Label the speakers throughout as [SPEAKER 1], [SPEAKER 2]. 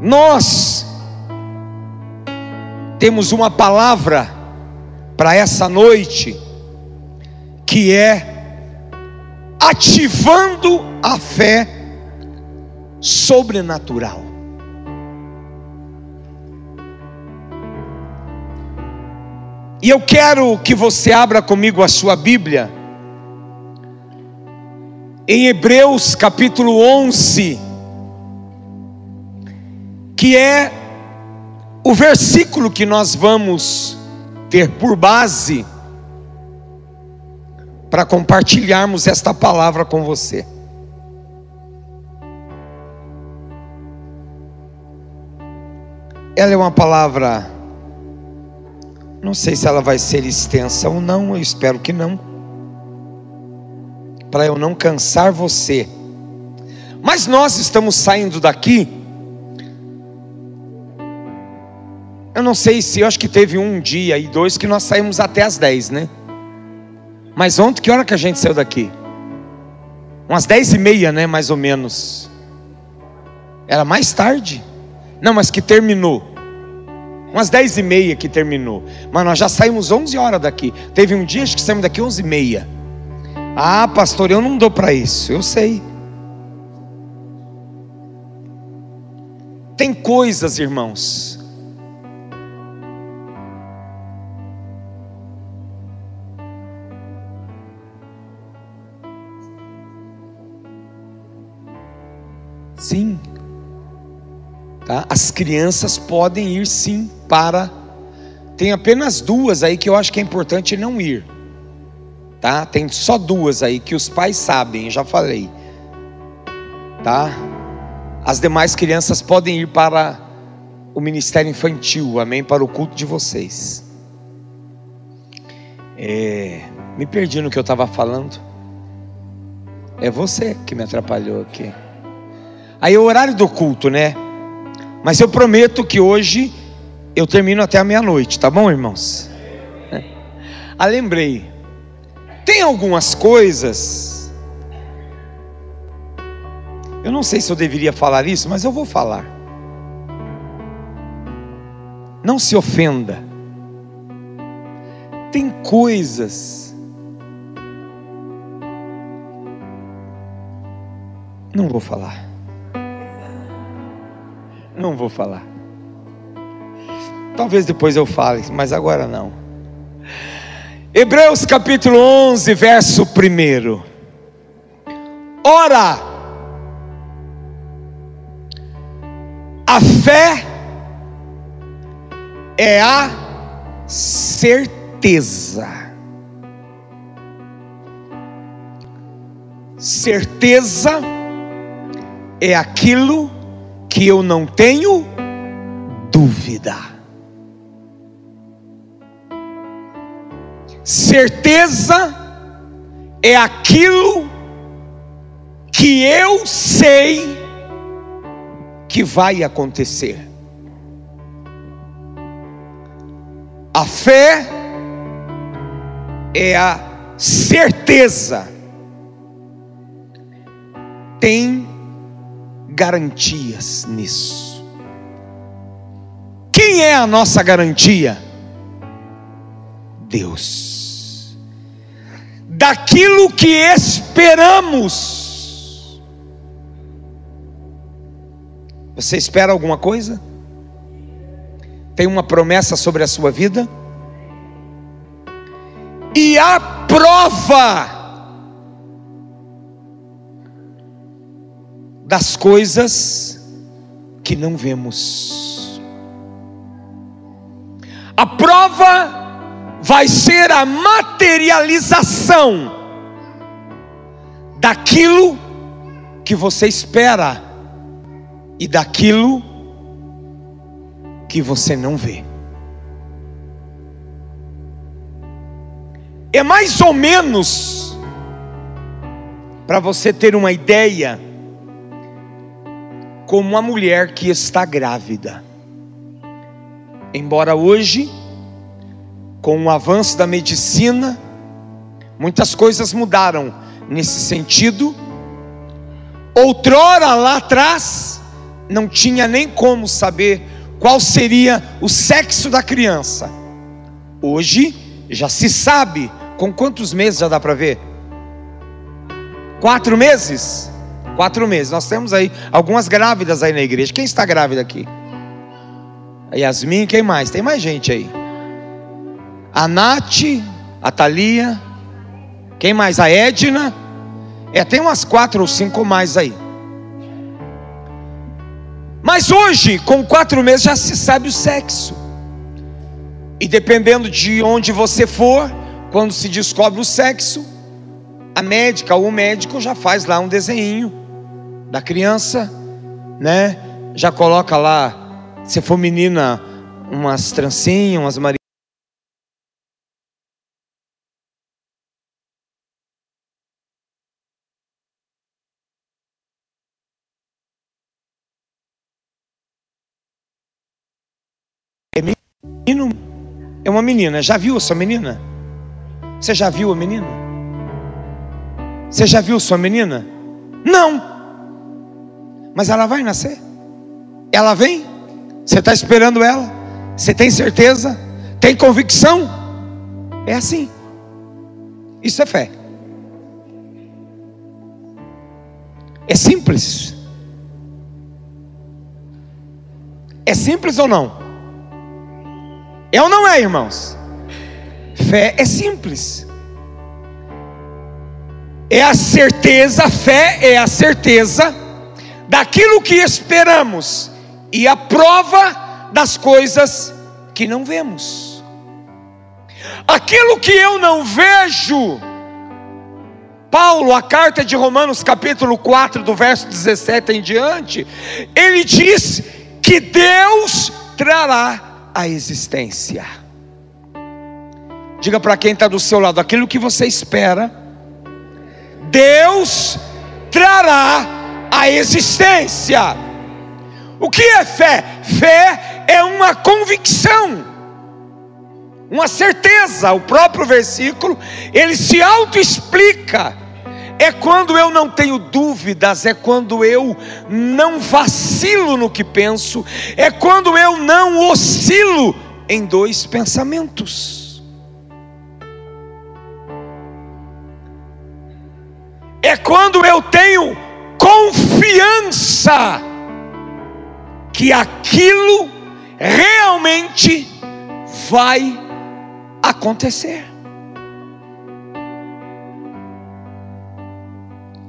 [SPEAKER 1] Nós temos uma palavra para essa noite, que é ativando a fé sobrenatural. E eu quero que você abra comigo a sua Bíblia, em Hebreus capítulo 11, que é o versículo que nós vamos ter por base para compartilharmos esta palavra com você. Ela é uma palavra, não sei se ela vai ser extensa ou não, eu espero que não, para eu não cansar você. Mas nós estamos saindo daqui Eu não sei se, eu acho que teve um dia e dois que nós saímos até as 10, né? Mas ontem, que hora que a gente saiu daqui? Umas 10 e meia, né? Mais ou menos. Era mais tarde. Não, mas que terminou. Umas 10 e meia que terminou. Mas nós já saímos 11 horas daqui. Teve um dia que saímos daqui 11 e meia. Ah, pastor, eu não dou para isso. Eu sei. Tem coisas, irmãos, Sim. Tá? As crianças podem ir sim para. Tem apenas duas aí que eu acho que é importante não ir. Tá? Tem só duas aí que os pais sabem, já falei. Tá? As demais crianças podem ir para o ministério infantil, amém? Para o culto de vocês. É, me perdi no que eu estava falando. É você que me atrapalhou aqui. Aí é o horário do culto, né? Mas eu prometo que hoje eu termino até a meia-noite, tá bom, irmãos? Ah, lembrei. Tem algumas coisas. Eu não sei se eu deveria falar isso, mas eu vou falar. Não se ofenda. Tem coisas. Não vou falar. Não vou falar. Talvez depois eu fale, mas agora não. Hebreus capítulo 11, verso 1. Ora, a fé é a certeza. Certeza é aquilo que eu não tenho dúvida. Certeza é aquilo que eu sei que vai acontecer. A fé é a certeza. Tem garantias nisso. Quem é a nossa garantia? Deus. Daquilo que esperamos. Você espera alguma coisa? Tem uma promessa sobre a sua vida? E a prova das coisas que não vemos. A prova vai ser a materialização daquilo que você espera e daquilo que você não vê. É mais ou menos, para você ter uma ideia, como uma mulher que está grávida. Embora hoje, com o avanço da medicina, muitas coisas mudaram nesse sentido. Outrora lá atrás, não tinha nem como saber qual seria o sexo da criança. Hoje já se sabe. Com quantos meses já dá para ver? Quatro meses? Quatro meses. Nós temos aí algumas grávidas aí na igreja. Quem está grávida aqui? A Yasmin, quem mais? Tem mais gente aí. A Nath, a Thalia. Quem mais? A Edna. É, tem umas quatro ou cinco mais aí. Mas hoje, com quatro meses, já se sabe o sexo. E dependendo de onde você for, quando se descobre o sexo, a médica ou o médico já faz lá um desenho da criança, né? Já coloca lá, se for menina, umas trancinhas, umas marinhas. É menino, é uma menina. Já viu essa menina? Você já viu a menina? Você já viu sua menina? Não. Mas ela vai nascer. Ela vem. Você está esperando ela. Você tem certeza? Tem convicção? É assim. Isso é fé. É simples. É simples ou não? É ou não é, irmãos? Fé é simples. É a certeza, fé é a certeza daquilo que esperamos e a prova das coisas que não vemos. Aquilo que eu não vejo, Paulo, a carta de Romanos, capítulo 4, do verso 17 em diante, ele diz que Deus trará a existência. Diga para quem está do seu lado: aquilo que você espera, Deus trará a existência. O que é fé? Fé é uma convicção, uma certeza. O próprio versículo ele se auto-explica. É quando eu não tenho dúvidas, é quando eu não vacilo no que penso, é quando eu não oscilo em dois pensamentos. é quando eu tenho confiança que aquilo realmente vai acontecer.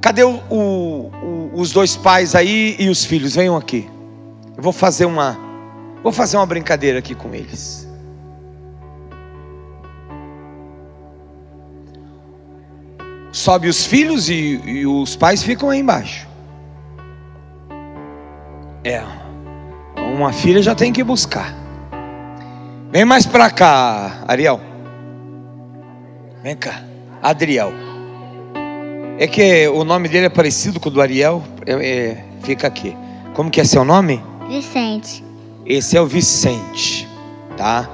[SPEAKER 1] Cadê o, o, o, os dois pais aí e os filhos? Venham aqui. Eu vou fazer uma, vou fazer uma brincadeira aqui com eles. sobe os filhos e, e os pais ficam aí embaixo. É, uma filha já tem que buscar. Vem mais para cá, Ariel. Vem cá, Adriel. É que o nome dele é parecido com o do Ariel. É, é, fica aqui. Como que é seu nome?
[SPEAKER 2] Vicente.
[SPEAKER 1] Esse é o Vicente, tá?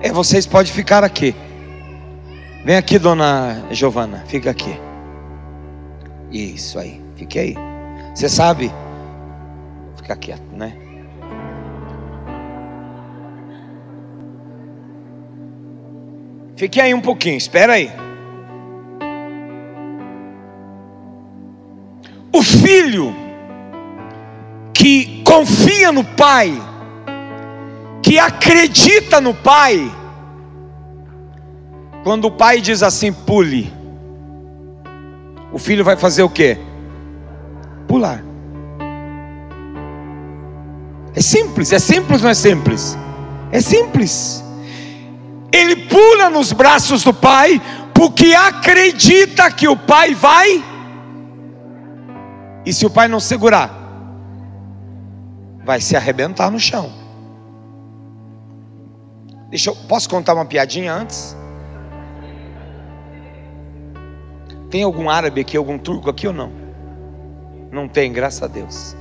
[SPEAKER 1] É, vocês podem ficar aqui. Vem aqui, dona Giovana, fica aqui. Isso aí, fique aí. Você sabe? Fica quieto, né? Fique aí um pouquinho, espera aí. O filho que confia no pai, que acredita no pai, quando o pai diz assim, pule, o filho vai fazer o quê? Pular. É simples, é simples não é simples? É simples. Ele pula nos braços do pai, porque acredita que o pai vai. E se o pai não segurar, vai se arrebentar no chão. Deixa eu, posso contar uma piadinha antes? Tem algum árabe aqui, algum turco aqui ou não? Não tem, graças a Deus.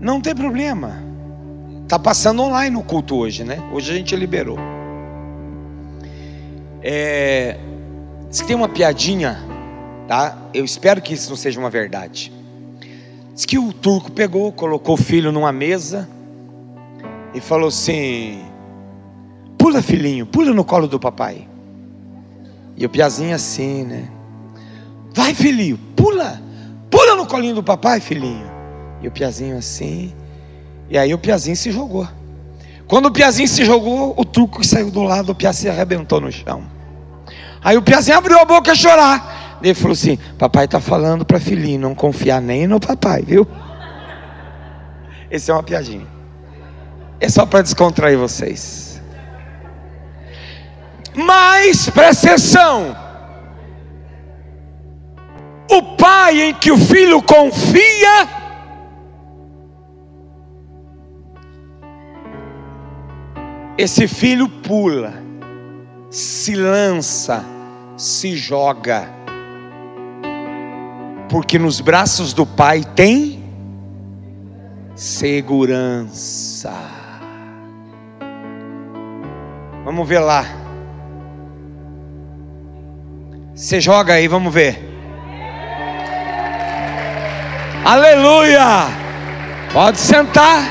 [SPEAKER 1] Não tem problema. Tá passando online no culto hoje, né? Hoje a gente liberou. É, diz que tem uma piadinha, tá? Eu espero que isso não seja uma verdade. Diz que o turco pegou, colocou o filho numa mesa e falou assim: Pula, filhinho, pula no colo do papai. E o piazinho assim, né? Vai, filhinho, pula, pula no colinho do papai, filhinho. E o piazinho assim. E aí o piazinho se jogou. Quando o piazinho se jogou, o truco saiu do lado, o pia se arrebentou no chão. Aí o piazinho abriu a boca a chorar. Ele falou assim: Papai está falando para filhinho não confiar nem no papai, viu? Esse é uma piadinha. É só para descontrair vocês. Mas, presta atenção: o pai em que o filho confia, esse filho pula, se lança, se joga, porque nos braços do pai tem segurança. Vamos ver lá. Você joga aí, vamos ver. Aleluia! Pode sentar.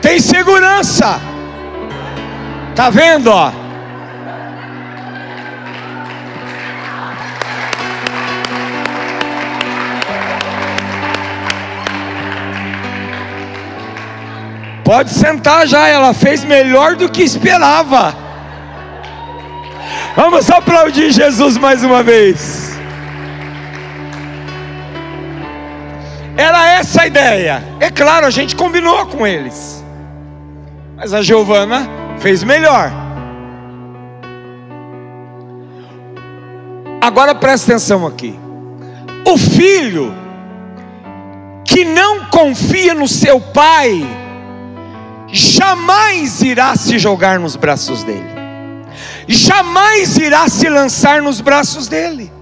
[SPEAKER 1] Tem segurança. Tá vendo, ó? Pode sentar já, ela fez melhor do que esperava. Vamos aplaudir Jesus mais uma vez. Era essa a ideia. É claro, a gente combinou com eles. Mas a Giovana fez melhor. Agora presta atenção aqui. O filho que não confia no seu pai, jamais irá se jogar nos braços dele jamais irá se lançar nos braços dele.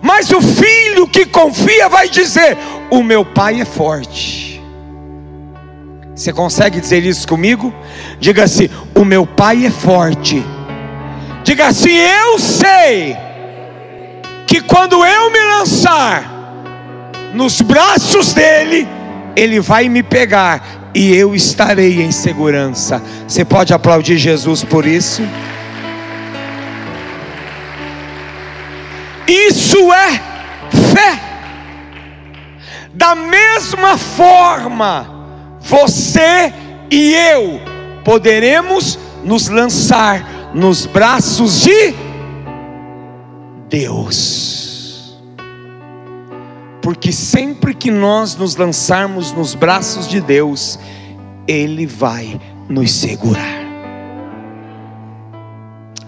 [SPEAKER 1] Mas o filho que confia vai dizer: O meu pai é forte. Você consegue dizer isso comigo? Diga assim: O meu pai é forte. Diga assim: Eu sei que quando eu me lançar nos braços dele, ele vai me pegar e eu estarei em segurança. Você pode aplaudir Jesus por isso? Isso é fé. Da mesma forma, você e eu poderemos nos lançar nos braços de Deus. Porque sempre que nós nos lançarmos nos braços de Deus, Ele vai nos segurar.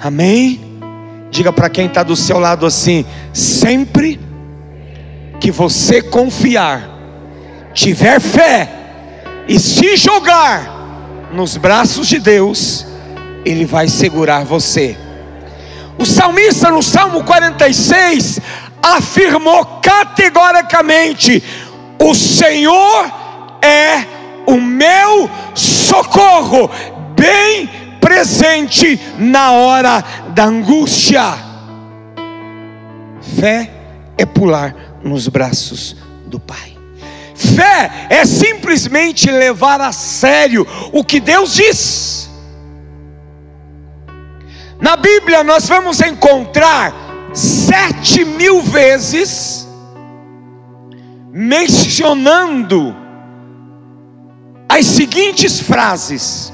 [SPEAKER 1] Amém? Diga para quem está do seu lado assim: sempre que você confiar, tiver fé e se jogar nos braços de Deus, Ele vai segurar você. O salmista no Salmo 46 afirmou categoricamente: O Senhor é o meu socorro, bem presente na hora da angústia. Fé é pular nos braços do Pai. Fé é simplesmente levar a sério o que Deus diz. Na Bíblia nós vamos encontrar sete mil vezes mencionando as seguintes frases: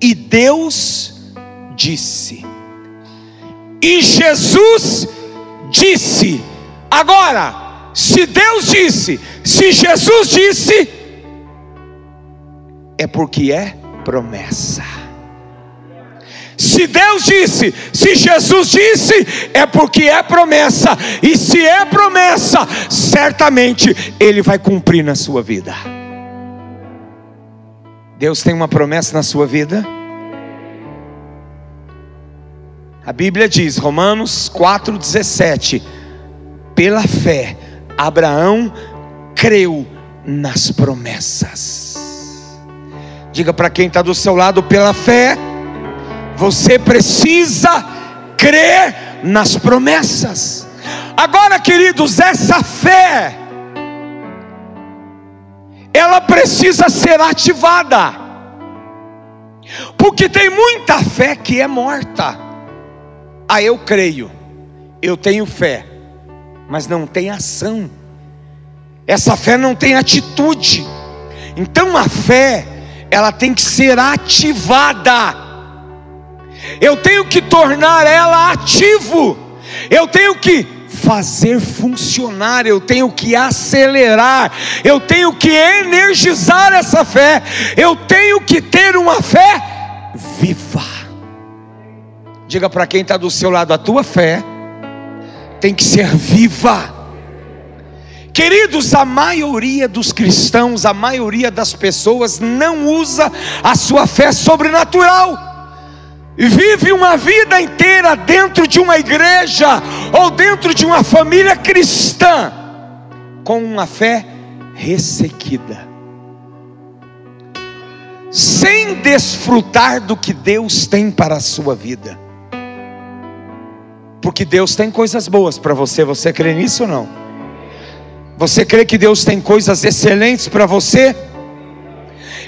[SPEAKER 1] e Deus disse. E Jesus disse. Agora, se Deus disse, se Jesus disse, é porque é promessa. Se Deus disse, se Jesus disse, é porque é promessa, e se é promessa, certamente Ele vai cumprir na sua vida. Deus tem uma promessa na sua vida? A Bíblia diz, Romanos 4,17: pela fé, Abraão creu nas promessas. Diga para quem está do seu lado, pela fé, você precisa crer nas promessas. Agora, queridos, essa fé ela precisa ser ativada. Porque tem muita fé que é morta. Ah, eu creio, eu tenho fé, mas não tem ação. Essa fé não tem atitude. Então a fé, ela tem que ser ativada. Eu tenho que tornar ela ativo. Eu tenho que fazer funcionar, eu tenho que acelerar, eu tenho que energizar essa fé, eu tenho que ter uma fé viva. Diga para quem está do seu lado: a tua fé tem que ser viva. Queridos, a maioria dos cristãos, a maioria das pessoas não usa a sua fé sobrenatural vive uma vida inteira dentro de uma igreja ou dentro de uma família cristã com uma fé ressequida, sem desfrutar do que Deus tem para a sua vida. Porque Deus tem coisas boas para você, você crê nisso ou não? Você crê que Deus tem coisas excelentes para você?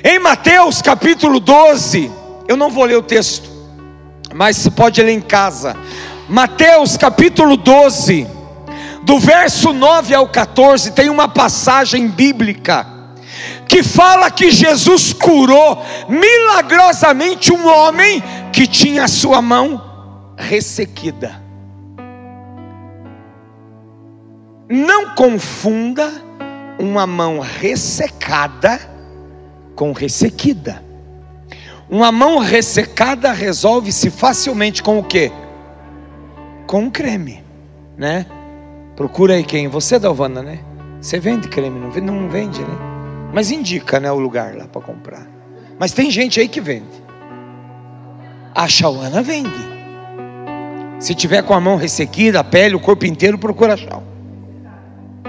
[SPEAKER 1] Em Mateus capítulo 12, eu não vou ler o texto, mas se pode ler em casa. Mateus capítulo 12, do verso 9 ao 14, tem uma passagem bíblica que fala que Jesus curou milagrosamente um homem que tinha a sua mão ressequida. Não confunda uma mão ressecada com ressequida. Uma mão ressecada resolve-se facilmente com o quê? Com um creme, né? Procura aí quem? Você, Dalvana, né? Você vende creme, não vende, não vende, né? Mas indica, né, o lugar lá para comprar. Mas tem gente aí que vende. A Chauana vende. Se tiver com a mão ressequida, a pele, o corpo inteiro, procura a Chau.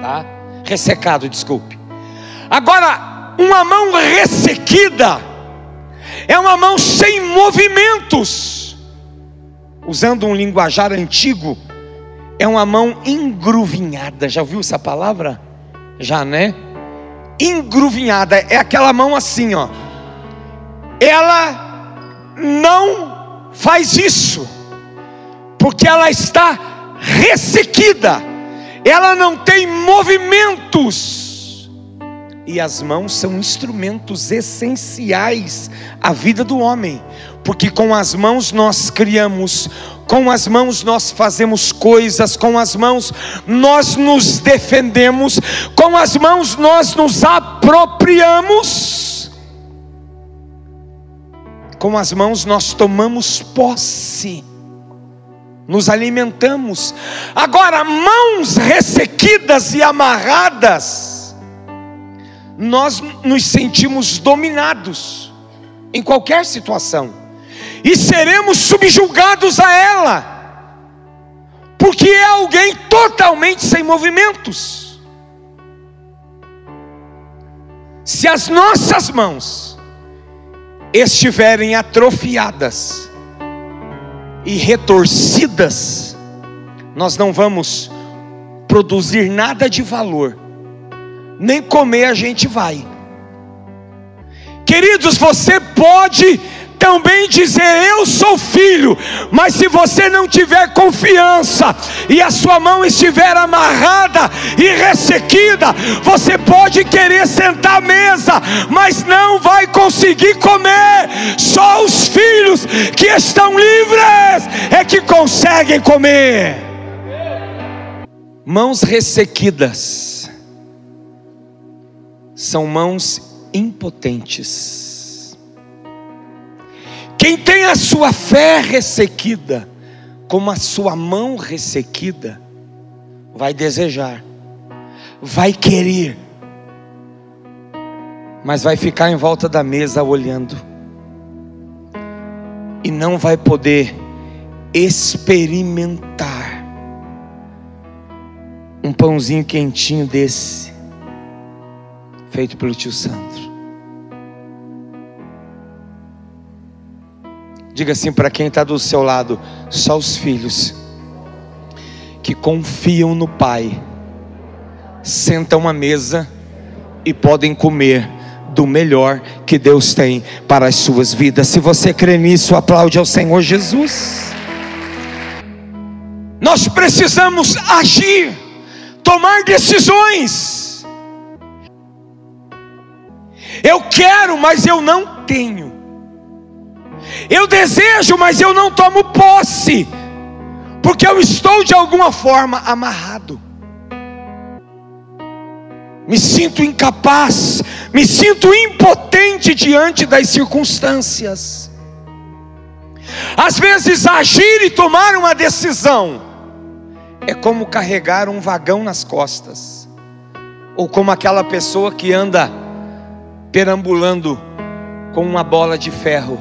[SPEAKER 1] Tá? Ressecado, desculpe. Agora, uma mão ressequida é uma mão sem movimentos. Usando um linguajar antigo, é uma mão engruvinhada. Já ouviu essa palavra? Já, né? Engruvinhada é aquela mão assim, ó. Ela não faz isso, porque ela está ressequida, ela não tem movimentos. E as mãos são instrumentos essenciais à vida do homem, porque com as mãos nós criamos, com as mãos nós fazemos coisas, com as mãos nós nos defendemos, com as mãos nós nos apropriamos, com as mãos nós tomamos posse nos alimentamos. Agora, mãos ressequidas e amarradas, nós nos sentimos dominados em qualquer situação e seremos subjugados a ela, porque é alguém totalmente sem movimentos. Se as nossas mãos estiverem atrofiadas e retorcidas, nós não vamos produzir nada de valor nem comer a gente vai. Queridos, você pode também dizer eu sou filho, mas se você não tiver confiança e a sua mão estiver amarrada e ressequida, você pode querer sentar à mesa, mas não vai conseguir comer. Só os filhos que estão livres é que conseguem comer. Mãos ressequidas são mãos impotentes. Quem tem a sua fé ressequida, como a sua mão ressequida, vai desejar, vai querer, mas vai ficar em volta da mesa olhando, e não vai poder experimentar um pãozinho quentinho desse feito pelo tio Sandro. Diga assim para quem está do seu lado: só os filhos que confiam no Pai sentam à mesa e podem comer do melhor que Deus tem para as suas vidas. Se você crê nisso, aplaude ao Senhor Jesus. Nós precisamos agir, tomar decisões. Eu quero, mas eu não tenho. Eu desejo, mas eu não tomo posse, porque eu estou de alguma forma amarrado. Me sinto incapaz, me sinto impotente diante das circunstâncias. Às vezes, agir e tomar uma decisão é como carregar um vagão nas costas, ou como aquela pessoa que anda perambulando com uma bola de ferro.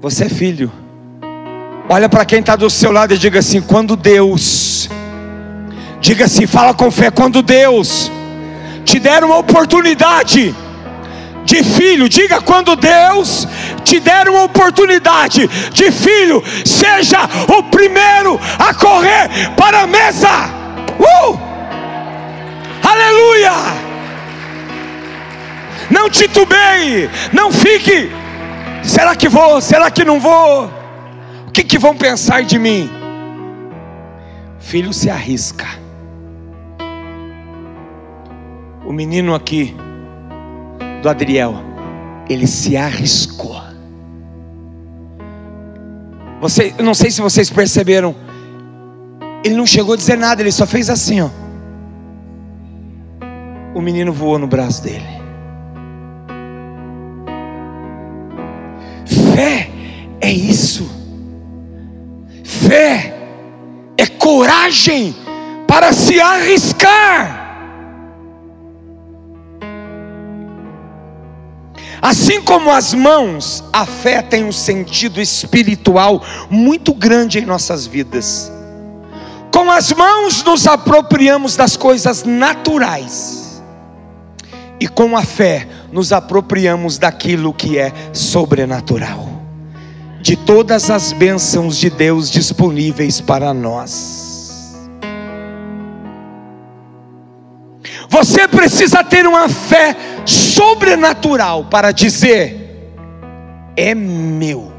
[SPEAKER 1] Você é filho. Olha para quem está do seu lado e diga assim: quando Deus, diga assim, fala com fé, quando Deus te der uma oportunidade de filho, diga quando Deus te der uma oportunidade de filho, seja o primeiro a correr para a mesa. Uh! Aleluia! Não titubeie, não fique. Será que vou? Será que não vou? O que, que vão pensar de mim? Filho se arrisca. O menino aqui do Adriel, ele se arriscou. Você, eu não sei se vocês perceberam, ele não chegou a dizer nada, ele só fez assim, ó. O menino voou no braço dele. Fé é isso. Fé é coragem para se arriscar. Assim como as mãos, a fé tem um sentido espiritual muito grande em nossas vidas. Com as mãos nos apropriamos das coisas naturais, e com a fé nos apropriamos daquilo que é sobrenatural, de todas as bênçãos de Deus disponíveis para nós. Você precisa ter uma fé sobrenatural para dizer: é meu,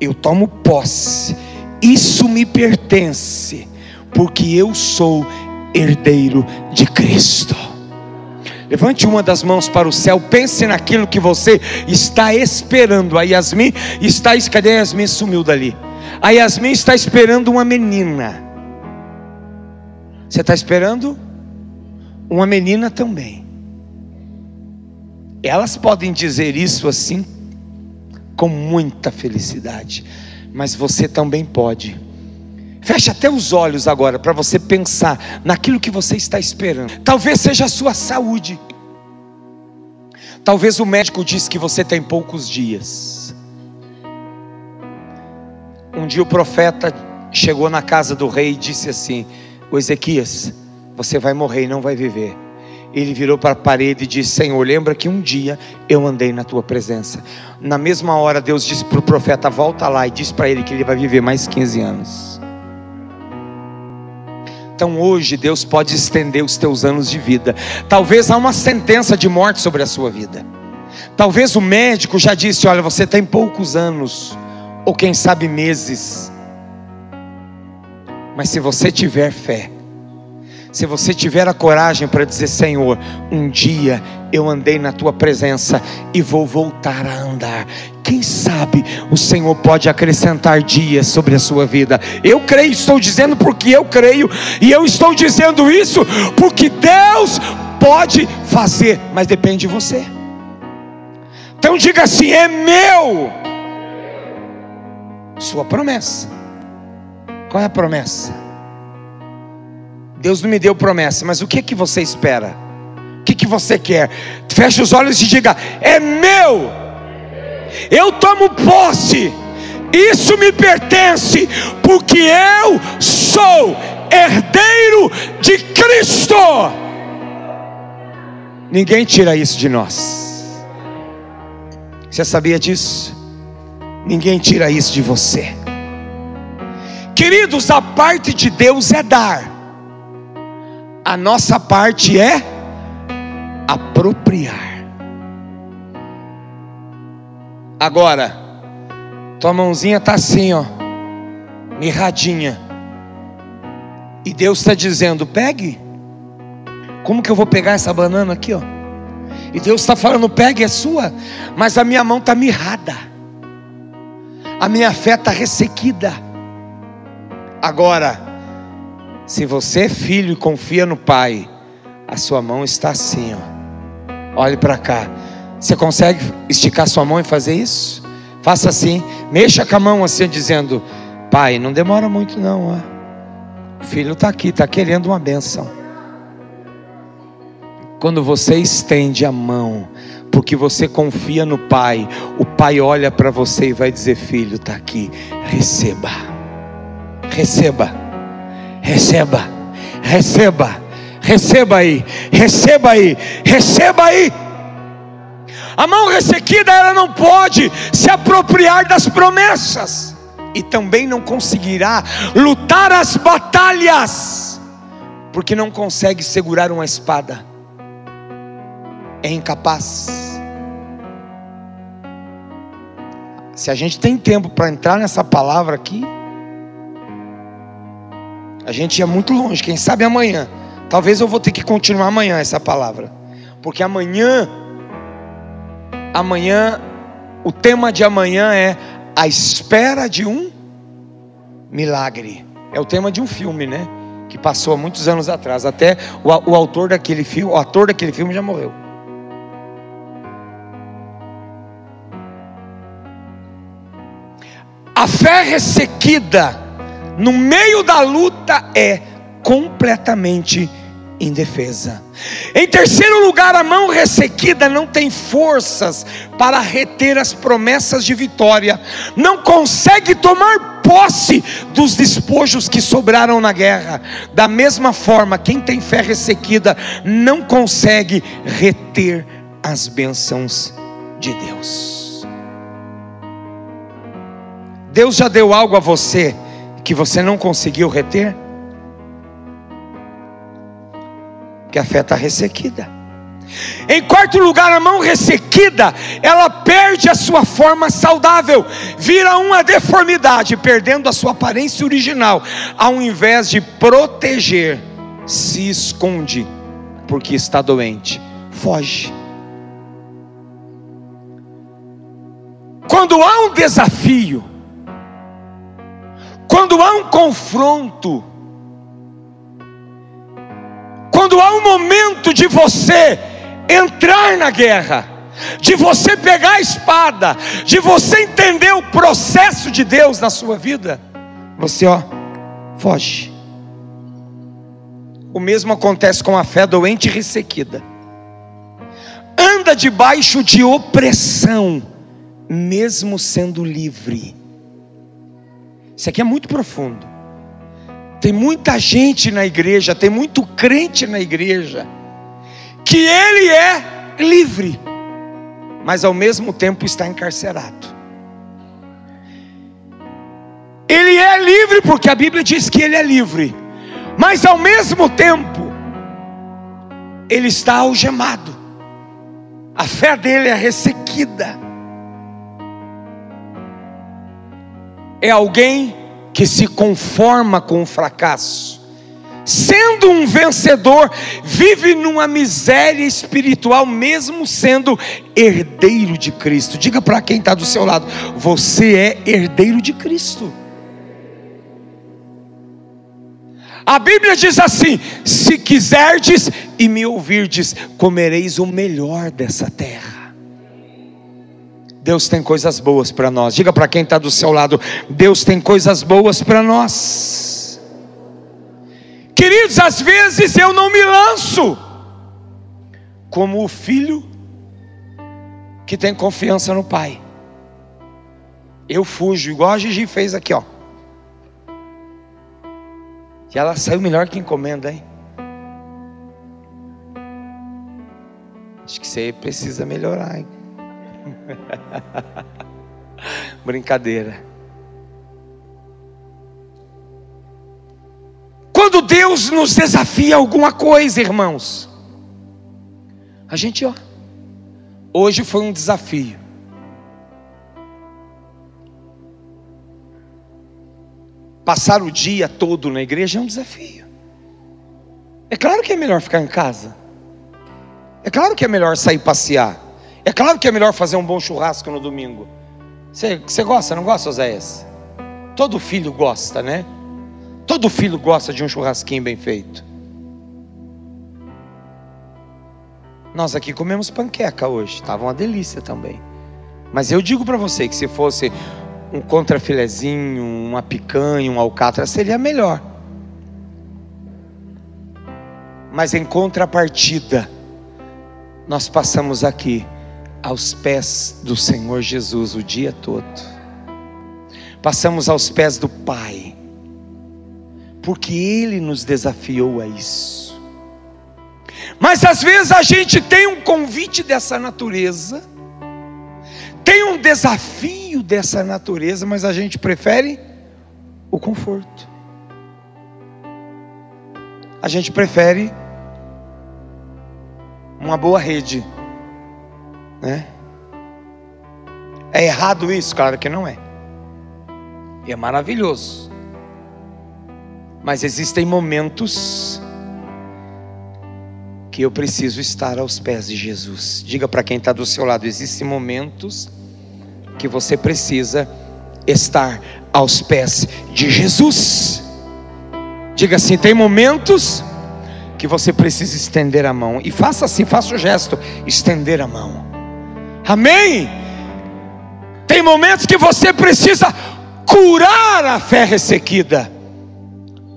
[SPEAKER 1] eu tomo posse, isso me pertence, porque eu sou herdeiro de Cristo. Levante uma das mãos para o céu, pense naquilo que você está esperando. A Yasmin está, cadê a Yasmin? Sumiu dali. A Yasmin está esperando uma menina. Você está esperando? Uma menina também. Elas podem dizer isso assim com muita felicidade, mas você também pode. Feche até os olhos agora para você pensar naquilo que você está esperando. Talvez seja a sua saúde. Talvez o médico disse que você tem poucos dias. Um dia o profeta chegou na casa do rei e disse assim: O Ezequias, você vai morrer e não vai viver ele virou para a parede e disse: Senhor, lembra que um dia eu andei na tua presença. Na mesma hora, Deus disse para o profeta: Volta lá e diz para ele que ele vai viver mais 15 anos. Então hoje Deus pode estender os teus anos de vida. Talvez há uma sentença de morte sobre a sua vida. Talvez o médico já disse: Olha, você tem poucos anos, ou quem sabe meses. Mas se você tiver fé, se você tiver a coragem para dizer: Senhor, um dia eu andei na tua presença e vou voltar a andar. Quem sabe o Senhor pode acrescentar dias sobre a sua vida. Eu creio, estou dizendo porque eu creio, e eu estou dizendo isso porque Deus pode fazer, mas depende de você. Então diga assim: é meu. Sua promessa. Qual é a promessa? Deus não me deu promessa, mas o que que você espera? O que que você quer? Feche os olhos e diga: é meu. Eu tomo posse. Isso me pertence, porque eu sou herdeiro de Cristo. Ninguém tira isso de nós. Você sabia disso? Ninguém tira isso de você. Queridos, a parte de Deus é dar a nossa parte é apropriar. Agora, tua mãozinha está assim, ó, mirradinha. E Deus está dizendo: pegue. Como que eu vou pegar essa banana aqui, ó? E Deus está falando: pegue, é sua. Mas a minha mão está mirrada. A minha fé está ressequida. Agora, se você é filho e confia no Pai, a sua mão está assim, ó. Olhe para cá. Você consegue esticar sua mão e fazer isso? Faça assim, mexa com a mão assim, dizendo: Pai, não demora muito não, ó. O filho está aqui, está querendo uma benção. Quando você estende a mão, porque você confia no Pai, o Pai olha para você e vai dizer: Filho, está aqui, receba, receba, receba, receba, receba aí, receba aí, receba aí. A mão ressequida, ela não pode se apropriar das promessas, e também não conseguirá lutar as batalhas, porque não consegue segurar uma espada, é incapaz. Se a gente tem tempo para entrar nessa palavra aqui, a gente ia muito longe. Quem sabe amanhã. Talvez eu vou ter que continuar amanhã essa palavra. Porque amanhã, amanhã, o tema de amanhã é a espera de um milagre. É o tema de um filme, né? Que passou há muitos anos atrás. Até o, o autor daquele filme, o ator daquele filme já morreu. A fé ressequida no meio da luta é completamente indefesa. Em terceiro lugar, a mão ressequida não tem forças para reter as promessas de vitória, não consegue tomar posse dos despojos que sobraram na guerra. Da mesma forma, quem tem fé ressequida não consegue reter as bênçãos de Deus. Deus já deu algo a você que você não conseguiu reter? Que a fé está ressequida. Em quarto lugar, a mão ressequida, ela perde a sua forma saudável, vira uma deformidade, perdendo a sua aparência original, ao invés de proteger, se esconde, porque está doente, foge. Quando há um desafio, quando há um confronto, quando há um momento de você entrar na guerra, de você pegar a espada, de você entender o processo de Deus na sua vida, você ó, foge. O mesmo acontece com a fé doente e ressequida. Anda debaixo de opressão, mesmo sendo livre. Isso aqui é muito profundo. Tem muita gente na igreja, tem muito crente na igreja, que ele é livre, mas ao mesmo tempo está encarcerado. Ele é livre porque a Bíblia diz que ele é livre, mas ao mesmo tempo, ele está algemado, a fé dele é ressequida. É alguém que se conforma com o fracasso. Sendo um vencedor, vive numa miséria espiritual, mesmo sendo herdeiro de Cristo. Diga para quem está do seu lado: você é herdeiro de Cristo. A Bíblia diz assim: se quiserdes e me ouvirdes, comereis o melhor dessa terra. Deus tem coisas boas para nós. Diga para quem está do seu lado: Deus tem coisas boas para nós. Queridos, às vezes eu não me lanço como o filho que tem confiança no pai. Eu fujo, igual a Gigi fez aqui, ó. E ela saiu melhor que encomenda, hein? Acho que você precisa melhorar, hein? Brincadeira. Quando Deus nos desafia alguma coisa, irmãos, A gente, ó. Hoje foi um desafio. Passar o dia todo na igreja é um desafio. É claro que é melhor ficar em casa. É claro que é melhor sair passear. É claro que é melhor fazer um bom churrasco no domingo. Você, você gosta, não gosta, Oséias? Todo filho gosta, né? Todo filho gosta de um churrasquinho bem feito. Nós aqui comemos panqueca hoje, estava uma delícia também. Mas eu digo para você que se fosse um contrafilezinho, uma picanha, um alcatra, seria melhor. Mas em contrapartida, nós passamos aqui aos pés do Senhor Jesus o dia todo. Passamos aos pés do Pai, porque Ele nos desafiou a isso. Mas às vezes a gente tem um convite dessa natureza, tem um desafio dessa natureza, mas a gente prefere o conforto. A gente prefere uma boa rede, né? É errado isso? Claro que não é. E é maravilhoso. Mas existem momentos que eu preciso estar aos pés de Jesus. Diga para quem está do seu lado: existem momentos que você precisa estar aos pés de Jesus. Diga assim: tem momentos que você precisa estender a mão. E faça assim, faça o gesto: estender a mão. Amém? Tem momentos que você precisa curar a fé ressequida.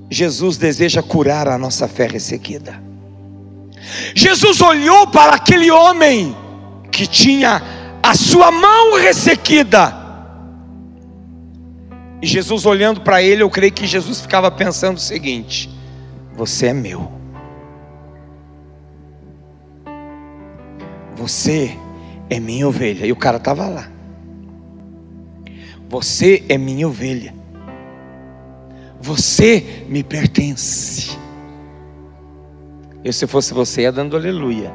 [SPEAKER 1] Jesus deseja curar a nossa fé ressequida. Jesus olhou para aquele homem que tinha a sua mão ressequida. E Jesus olhando para ele, eu creio que Jesus ficava pensando o seguinte: Você é meu. Você é minha ovelha. E o cara estava lá. Você é minha ovelha. Você me pertence. Eu, se fosse você, ia dando aleluia.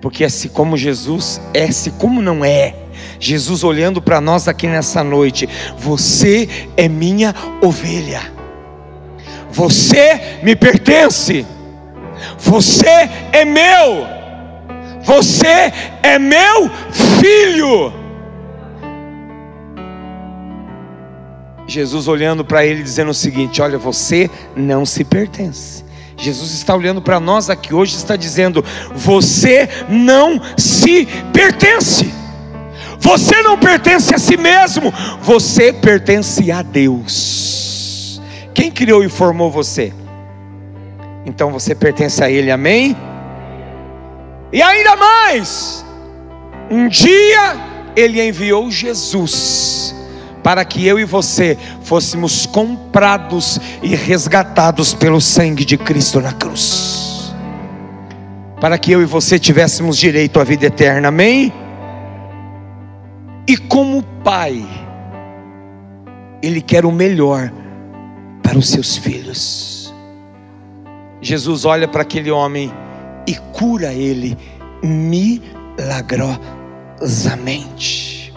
[SPEAKER 1] Porque assim como Jesus é, assim como não é. Jesus olhando para nós aqui nessa noite, você é minha ovelha. Você me pertence. Você é meu. Você é meu filho. Jesus olhando para ele dizendo o seguinte: Olha, você não se pertence. Jesus está olhando para nós aqui hoje e está dizendo: Você não se pertence. Você não pertence a si mesmo, você pertence a Deus. Quem criou e formou você? Então você pertence a Ele, amém? E ainda mais, um dia Ele enviou Jesus para que eu e você fôssemos comprados e resgatados pelo sangue de Cristo na cruz. Para que eu e você tivéssemos direito à vida eterna, amém? E como Pai, Ele quer o melhor para os seus filhos. Jesus olha para aquele homem e cura ele milagrosamente.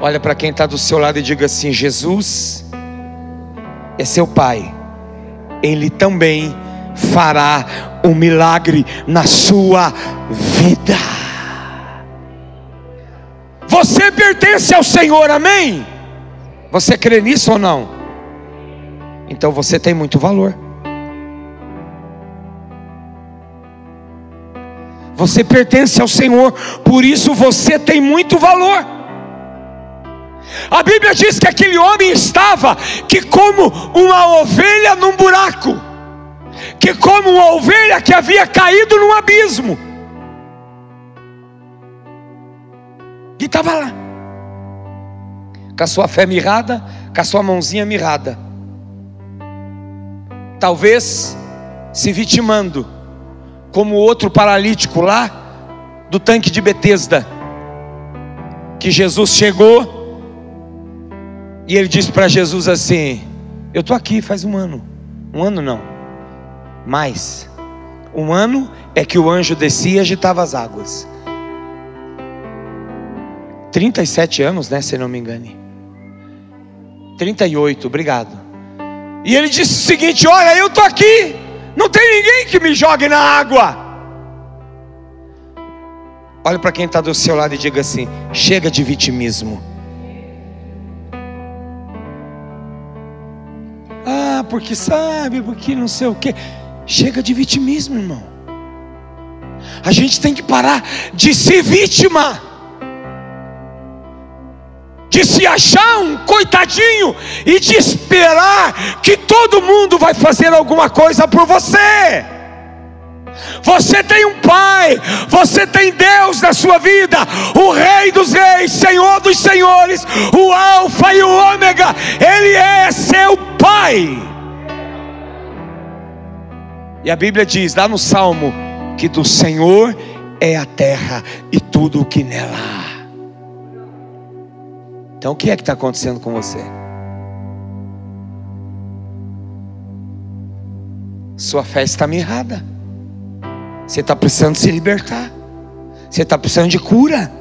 [SPEAKER 1] Olha para quem está do seu lado e diga assim: Jesus é seu Pai, Ele também fará um milagre na sua vida. Você pertence ao Senhor, amém? Você crê nisso ou não? Então você tem muito valor. Você pertence ao Senhor, por isso você tem muito valor. A Bíblia diz que aquele homem estava que como uma ovelha num buraco, que como uma ovelha que havia caído num abismo. E estava lá, com a sua fé mirrada, com a sua mãozinha mirrada, talvez se vitimando, como o outro paralítico lá do tanque de Betesda, que Jesus chegou e ele disse para Jesus assim: Eu estou aqui faz um ano. Um ano não, mais. Um ano é que o anjo descia e agitava as águas. 37 anos, né? Se não me engane. 38, obrigado. E ele disse o seguinte: Olha, eu estou aqui, não tem ninguém que me jogue na água. Olha para quem está do seu lado e diga assim: chega de vitimismo. Ah, porque sabe, porque não sei o que. Chega de vitimismo, irmão. A gente tem que parar de ser vítima de se achar um coitadinho e de esperar que todo mundo vai fazer alguma coisa por você. Você tem um Pai, você tem Deus na sua vida, o Rei dos Reis, Senhor dos Senhores, o Alfa e o Ômega, Ele é seu Pai. E a Bíblia diz lá no Salmo que do Senhor é a terra e tudo o que nela há. Então o que é que está acontecendo com você? Sua fé está mirrada. Você está precisando se libertar. Você está precisando de cura.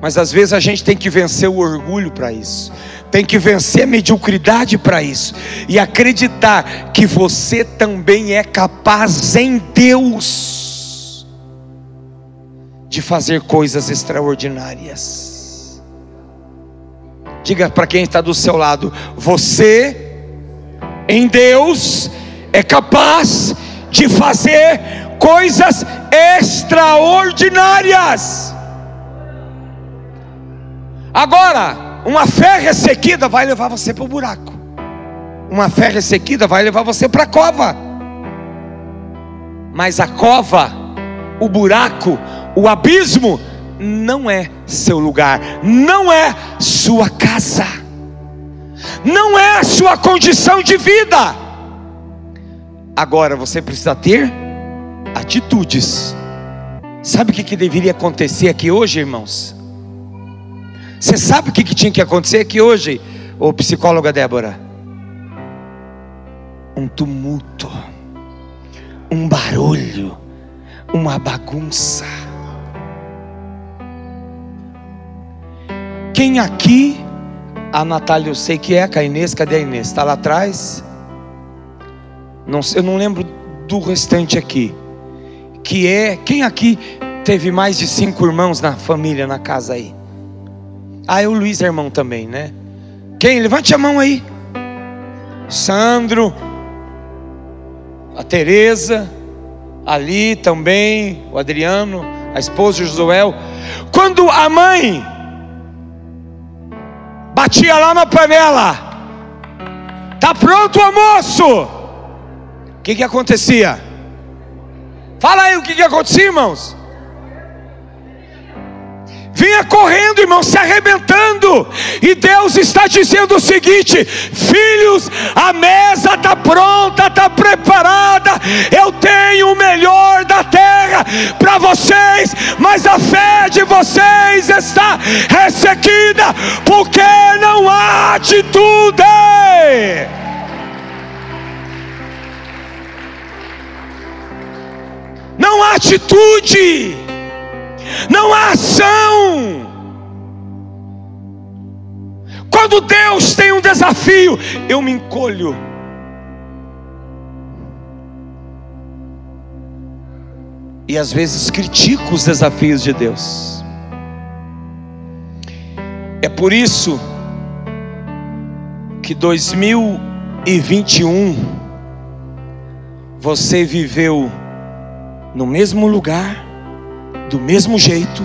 [SPEAKER 1] Mas às vezes a gente tem que vencer o orgulho para isso, tem que vencer a mediocridade para isso, e acreditar que você também é capaz em Deus de fazer coisas extraordinárias. Diga para quem está do seu lado: você, em Deus, é capaz de fazer coisas extraordinárias. Agora, uma fé ressequida vai levar você para o buraco. Uma fé ressequida vai levar você para a cova. Mas a cova, o buraco, o abismo não é seu lugar, não é sua casa, não é sua condição de vida. Agora você precisa ter atitudes. Sabe o que, que deveria acontecer aqui hoje, irmãos? Você sabe o que, que tinha que acontecer aqui hoje, ô psicóloga Débora? Um tumulto, um barulho, uma bagunça Quem aqui, a Natália eu sei que é, a Inês, cadê a Inês? Está lá atrás? Não, eu não lembro do restante aqui. Que é, quem aqui teve mais de cinco irmãos na família, na casa aí? Ah, é o Luiz irmão também, né? Quem? Levante a mão aí. Sandro, a Teresa, ali também, o Adriano, a esposa de Josuel. Quando a mãe batia lá na panela. Tá pronto o almoço? O que que acontecia? Fala aí o que que acontecia, irmãos? Vinha correndo, irmão, se arrebentando. E Deus está dizendo o seguinte: filhos, a mesa está pronta, está preparada. Eu tenho o melhor da terra para vocês, mas a fé de vocês está ressequida, porque não há atitude. Não há atitude Quando Deus tem um desafio, eu me encolho. E às vezes critico os desafios de Deus. É por isso que 2021 você viveu no mesmo lugar, do mesmo jeito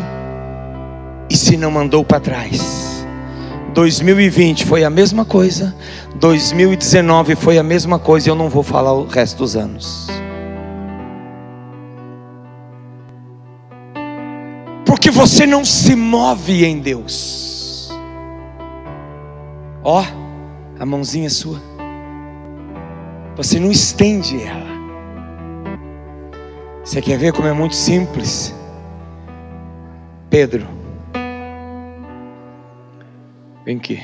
[SPEAKER 1] e se não mandou para trás. 2020 foi a mesma coisa, 2019 foi a mesma coisa, eu não vou falar o resto dos anos. Porque você não se move em Deus. Ó, a mãozinha é sua. Você não estende ela. Você quer ver como é muito simples? Pedro, vem aqui.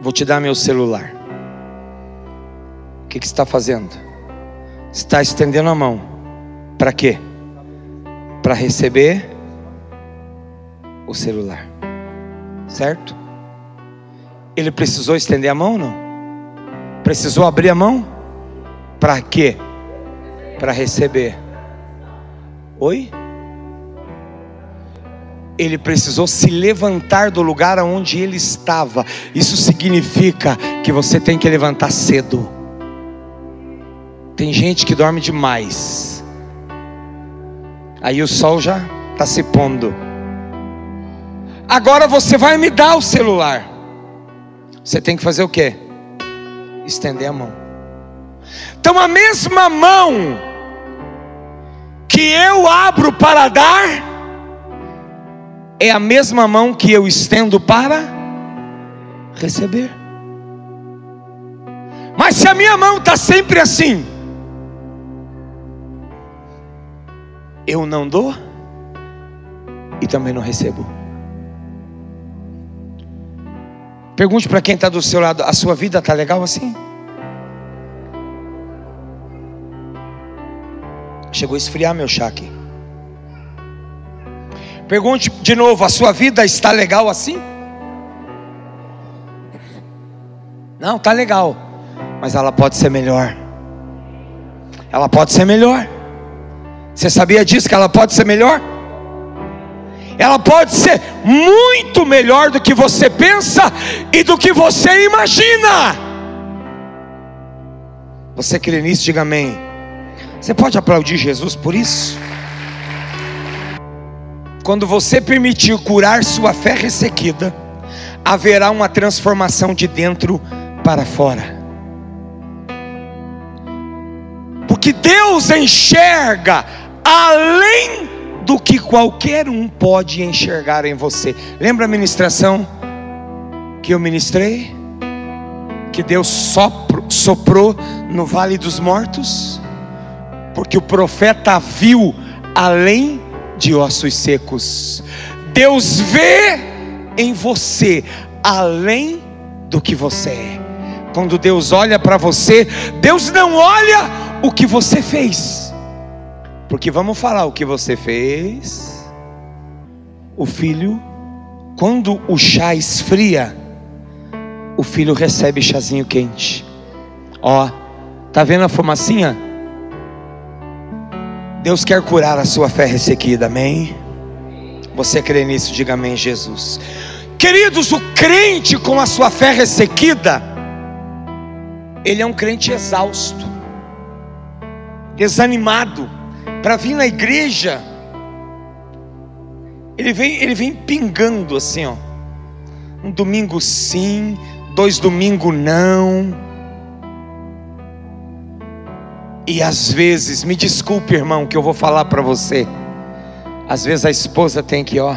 [SPEAKER 1] Vou te dar meu celular. que, que você está fazendo? Está estendendo a mão. Para quê? Para receber o celular. Certo? Ele precisou estender a mão não? Precisou abrir a mão? Para quê? Para receber. Oi? Ele precisou se levantar do lugar onde ele estava. Isso significa que você tem que levantar cedo. Tem gente que dorme demais. Aí o sol já está se pondo. Agora você vai me dar o celular. Você tem que fazer o quê? Estender a mão. Então a mesma mão que eu abro para dar é a mesma mão que eu estendo para receber. Mas se a minha mão está sempre assim, eu não dou e também não recebo. Pergunte para quem está do seu lado: a sua vida está legal assim? Chegou a esfriar meu chá aqui. Pergunte de novo: a sua vida está legal assim? Não, está legal, mas ela pode ser melhor. Ela pode ser melhor. Você sabia disso que ela pode ser melhor? Ela pode ser muito melhor do que você pensa e do que você imagina. Você crê nisso? Diga amém. Você pode aplaudir Jesus por isso? Quando você permitir curar sua fé ressequida, haverá uma transformação de dentro para fora. Porque Deus enxerga além do que qualquer um pode enxergar em você. Lembra a ministração que eu ministrei? Que Deus sopro, soprou no vale dos mortos? Porque o profeta viu além de ossos secos. Deus vê em você além do que você é. Quando Deus olha para você, Deus não olha o que você fez. Porque vamos falar o que você fez. O filho, quando o chá esfria, o filho recebe chazinho quente. Ó, tá vendo a fumacinha? Deus quer curar a sua fé ressequida, amém? Você crê nisso? Diga amém, Jesus. Queridos, o crente com a sua fé ressequida, ele é um crente exausto, desanimado para vir na igreja, ele vem, ele vem pingando assim, ó. Um domingo sim, dois domingos não. E às vezes, me desculpe, irmão, que eu vou falar para você. Às vezes a esposa tem que, ó,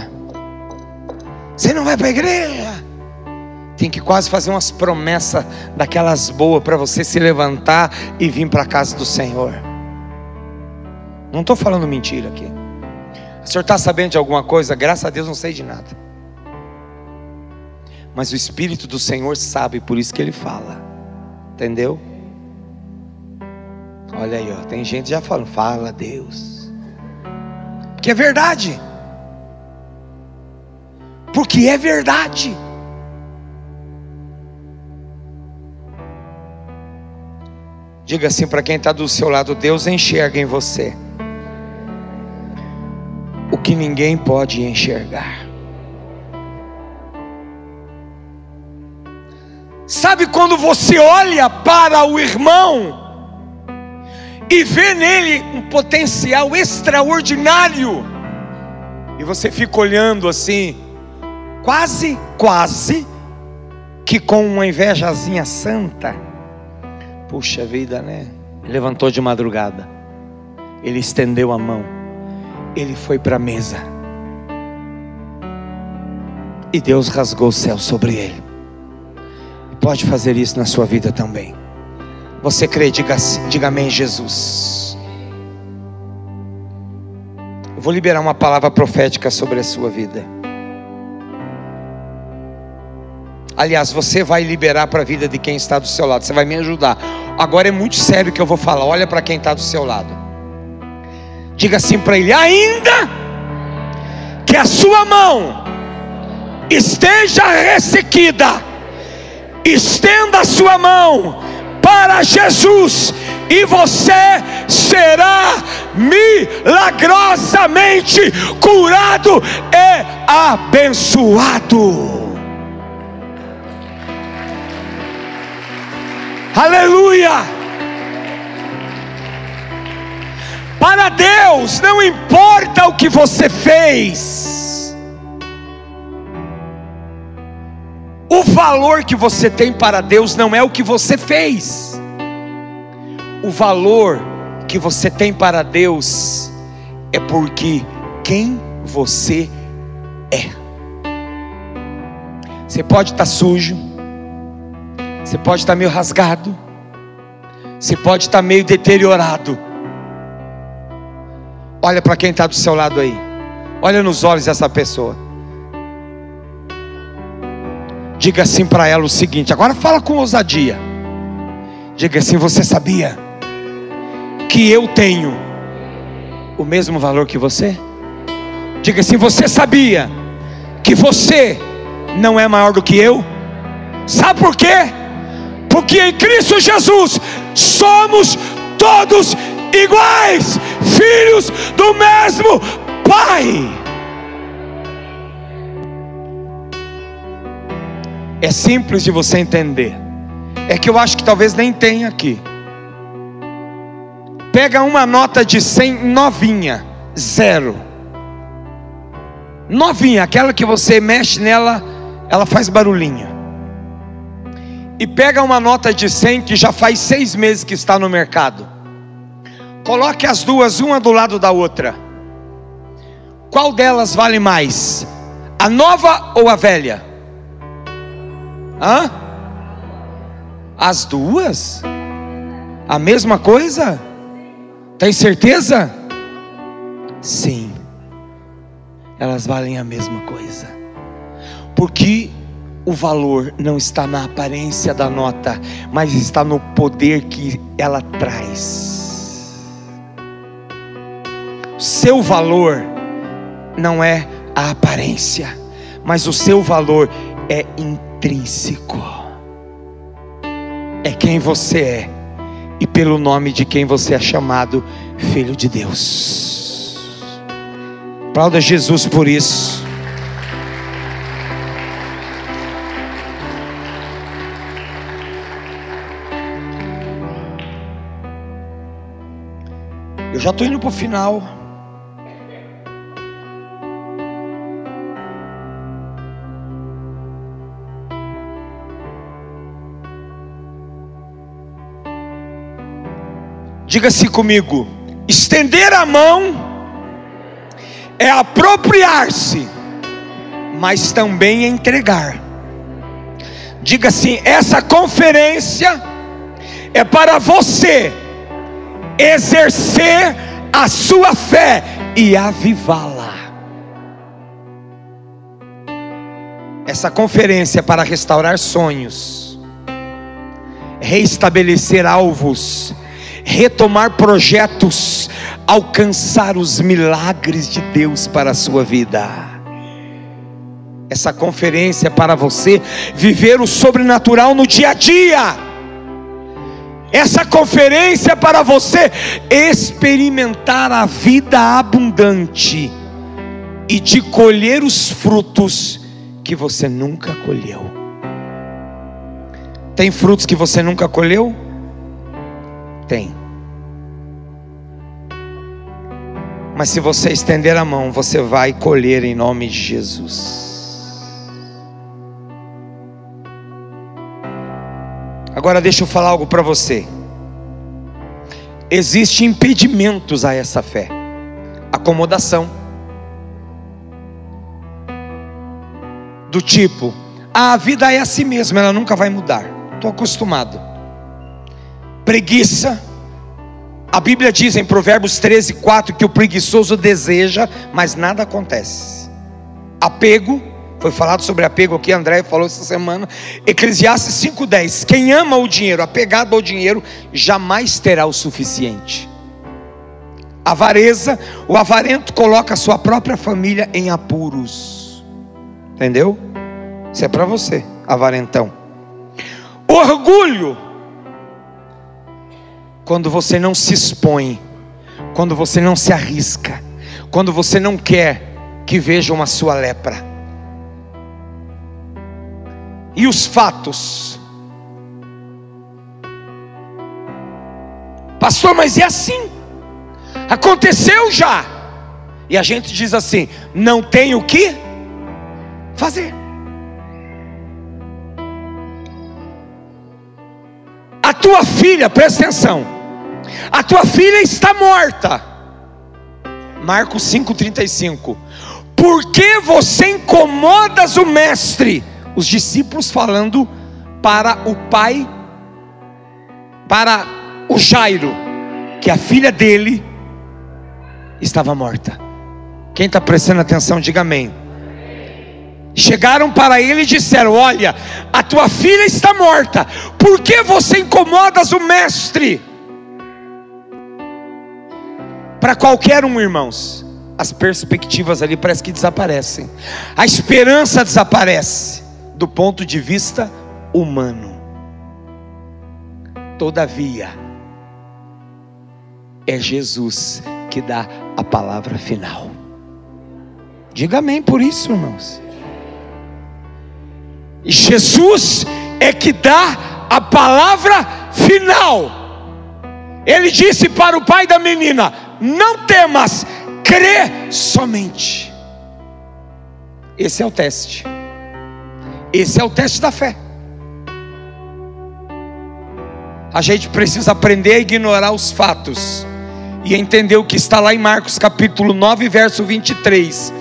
[SPEAKER 1] você não vai para a igreja. Tem que quase fazer umas promessas daquelas boas para você se levantar e vir para a casa do Senhor. Não estou falando mentira aqui. O senhor está sabendo de alguma coisa? Graças a Deus não sei de nada. Mas o Espírito do Senhor sabe, por isso que ele fala. Entendeu? Olha aí, ó, tem gente já falando, fala Deus. Porque é verdade. Porque é verdade. Diga assim para quem está do seu lado: Deus enxerga em você o que ninguém pode enxergar. Sabe quando você olha para o irmão e vê nele um potencial extraordinário, e você fica olhando assim, quase, quase que com uma invejazinha santa. Puxa vida, né? Levantou de madrugada, ele estendeu a mão ele foi para a mesa. E Deus rasgou o céu sobre ele. Pode fazer isso na sua vida também. Você crê, diga, diga amém, Jesus. Eu vou liberar uma palavra profética sobre a sua vida. Aliás, você vai liberar para a vida de quem está do seu lado. Você vai me ajudar. Agora é muito sério que eu vou falar. Olha para quem está do seu lado. Diga assim para ele: ainda que a sua mão esteja ressequida, estenda a sua mão para Jesus e você será milagrosamente curado e abençoado. Aleluia! Para Deus não importa o que você fez, o valor que você tem para Deus não é o que você fez o valor que você tem para Deus é porque quem você é. Você pode estar sujo, você pode estar meio rasgado, você pode estar meio deteriorado. Olha para quem está do seu lado aí, olha nos olhos dessa pessoa. Diga assim para ela o seguinte: agora fala com ousadia. Diga assim: você sabia? que eu tenho o mesmo valor que você? Diga assim: você sabia que você não é maior do que eu? Sabe por quê? Porque em Cristo Jesus somos todos iguais, filhos do mesmo Pai. É simples de você entender. É que eu acho que talvez nem tenha aqui. Pega uma nota de 100 novinha, zero. Novinha, aquela que você mexe nela, ela faz barulhinho. E pega uma nota de 100 que já faz seis meses que está no mercado. Coloque as duas, uma do lado da outra. Qual delas vale mais? A nova ou a velha? Hã? As duas? A mesma coisa? Tem certeza? Sim. Elas valem a mesma coisa. Porque o valor não está na aparência da nota, mas está no poder que ela traz. Seu valor não é a aparência, mas o seu valor é intrínseco. É quem você é e pelo nome de quem você é chamado, Filho de Deus. Aplauda Jesus por isso. Eu já estou indo para o final. Diga-se comigo: estender a mão é apropriar-se, mas também entregar. Diga assim: essa conferência é para você exercer a sua fé e avivá-la. Essa conferência é para restaurar sonhos, reestabelecer alvos, retomar projetos, alcançar os milagres de Deus para a sua vida. Essa conferência é para você viver o sobrenatural no dia a dia. Essa conferência é para você experimentar a vida abundante e de colher os frutos que você nunca colheu. Tem frutos que você nunca colheu? Tem. Mas se você estender a mão, você vai colher em nome de Jesus. Agora deixa eu falar algo para você. Existem impedimentos a essa fé. Acomodação. Do tipo, ah, a vida é assim mesmo, ela nunca vai mudar. Estou acostumado preguiça. A Bíblia diz em Provérbios 13, 4 que o preguiçoso deseja, mas nada acontece. Apego, Foi falado sobre apego aqui, André falou essa semana. Eclesiastes 5,10: Quem ama o dinheiro, apegado ao dinheiro, jamais terá o suficiente. Avareza, o avarento coloca a sua própria família em apuros. Entendeu? Isso é para você, avarentão. Orgulho, quando você não se expõe, quando você não se arrisca, quando você não quer que vejam a sua lepra. E os fatos, pastor, mas é assim, aconteceu já, e a gente diz assim: não tem o que fazer. A tua filha, presta atenção, a tua filha está morta. Marcos 5,35. Por que você incomodas o mestre? Os discípulos falando para o pai, para o Jairo, que a filha dele estava morta. Quem está prestando atenção, diga amém. Chegaram para ele e disseram: Olha, a tua filha está morta, por que você incomodas o mestre? Para qualquer um, irmãos, as perspectivas ali parece que desaparecem, a esperança desaparece do ponto de vista humano. Todavia, é Jesus que dá a palavra final. Diga amém por isso, irmãos. Jesus é que dá a palavra final. Ele disse para o pai da menina: Não temas, crê somente. Esse é o teste. Esse é o teste da fé. A gente precisa aprender a ignorar os fatos e entender o que está lá em Marcos capítulo 9, verso 23.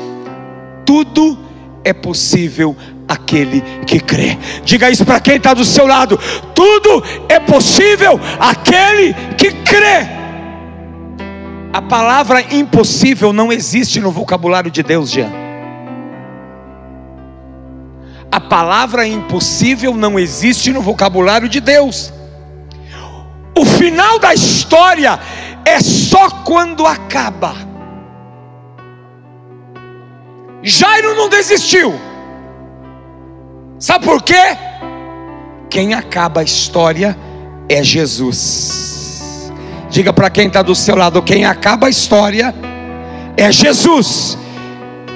[SPEAKER 1] Tudo é possível aquele que crê. Diga isso para quem está do seu lado. Tudo é possível aquele que crê. A palavra impossível não existe no vocabulário de Deus, Jean. A palavra impossível não existe no vocabulário de Deus. O final da história é só quando acaba. Jairo não desistiu. Sabe por quê? Quem acaba a história é Jesus. Diga para quem está do seu lado: quem acaba a história é Jesus.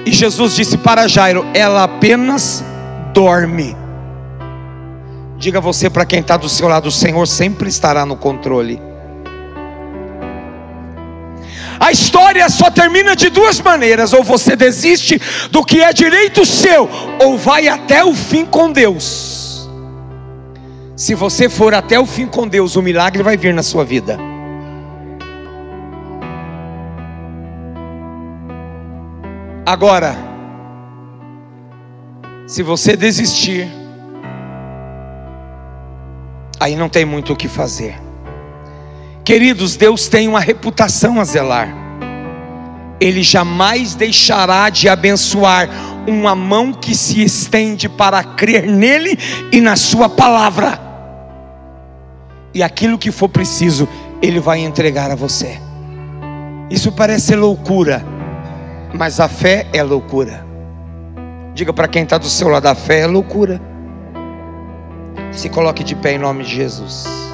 [SPEAKER 1] E Jesus disse para Jairo: ela apenas dorme. Diga você para quem está do seu lado: o Senhor sempre estará no controle. A história só termina de duas maneiras: ou você desiste do que é direito seu, ou vai até o fim com Deus. Se você for até o fim com Deus, o milagre vai vir na sua vida. Agora, se você desistir, aí não tem muito o que fazer. Queridos, Deus tem uma reputação a zelar. Ele jamais deixará de abençoar uma mão que se estende para crer nele e na sua palavra. E aquilo que for preciso, ele vai entregar a você. Isso parece loucura, mas a fé é loucura. Diga para quem está do seu lado: a fé é loucura. Se coloque de pé em nome de Jesus.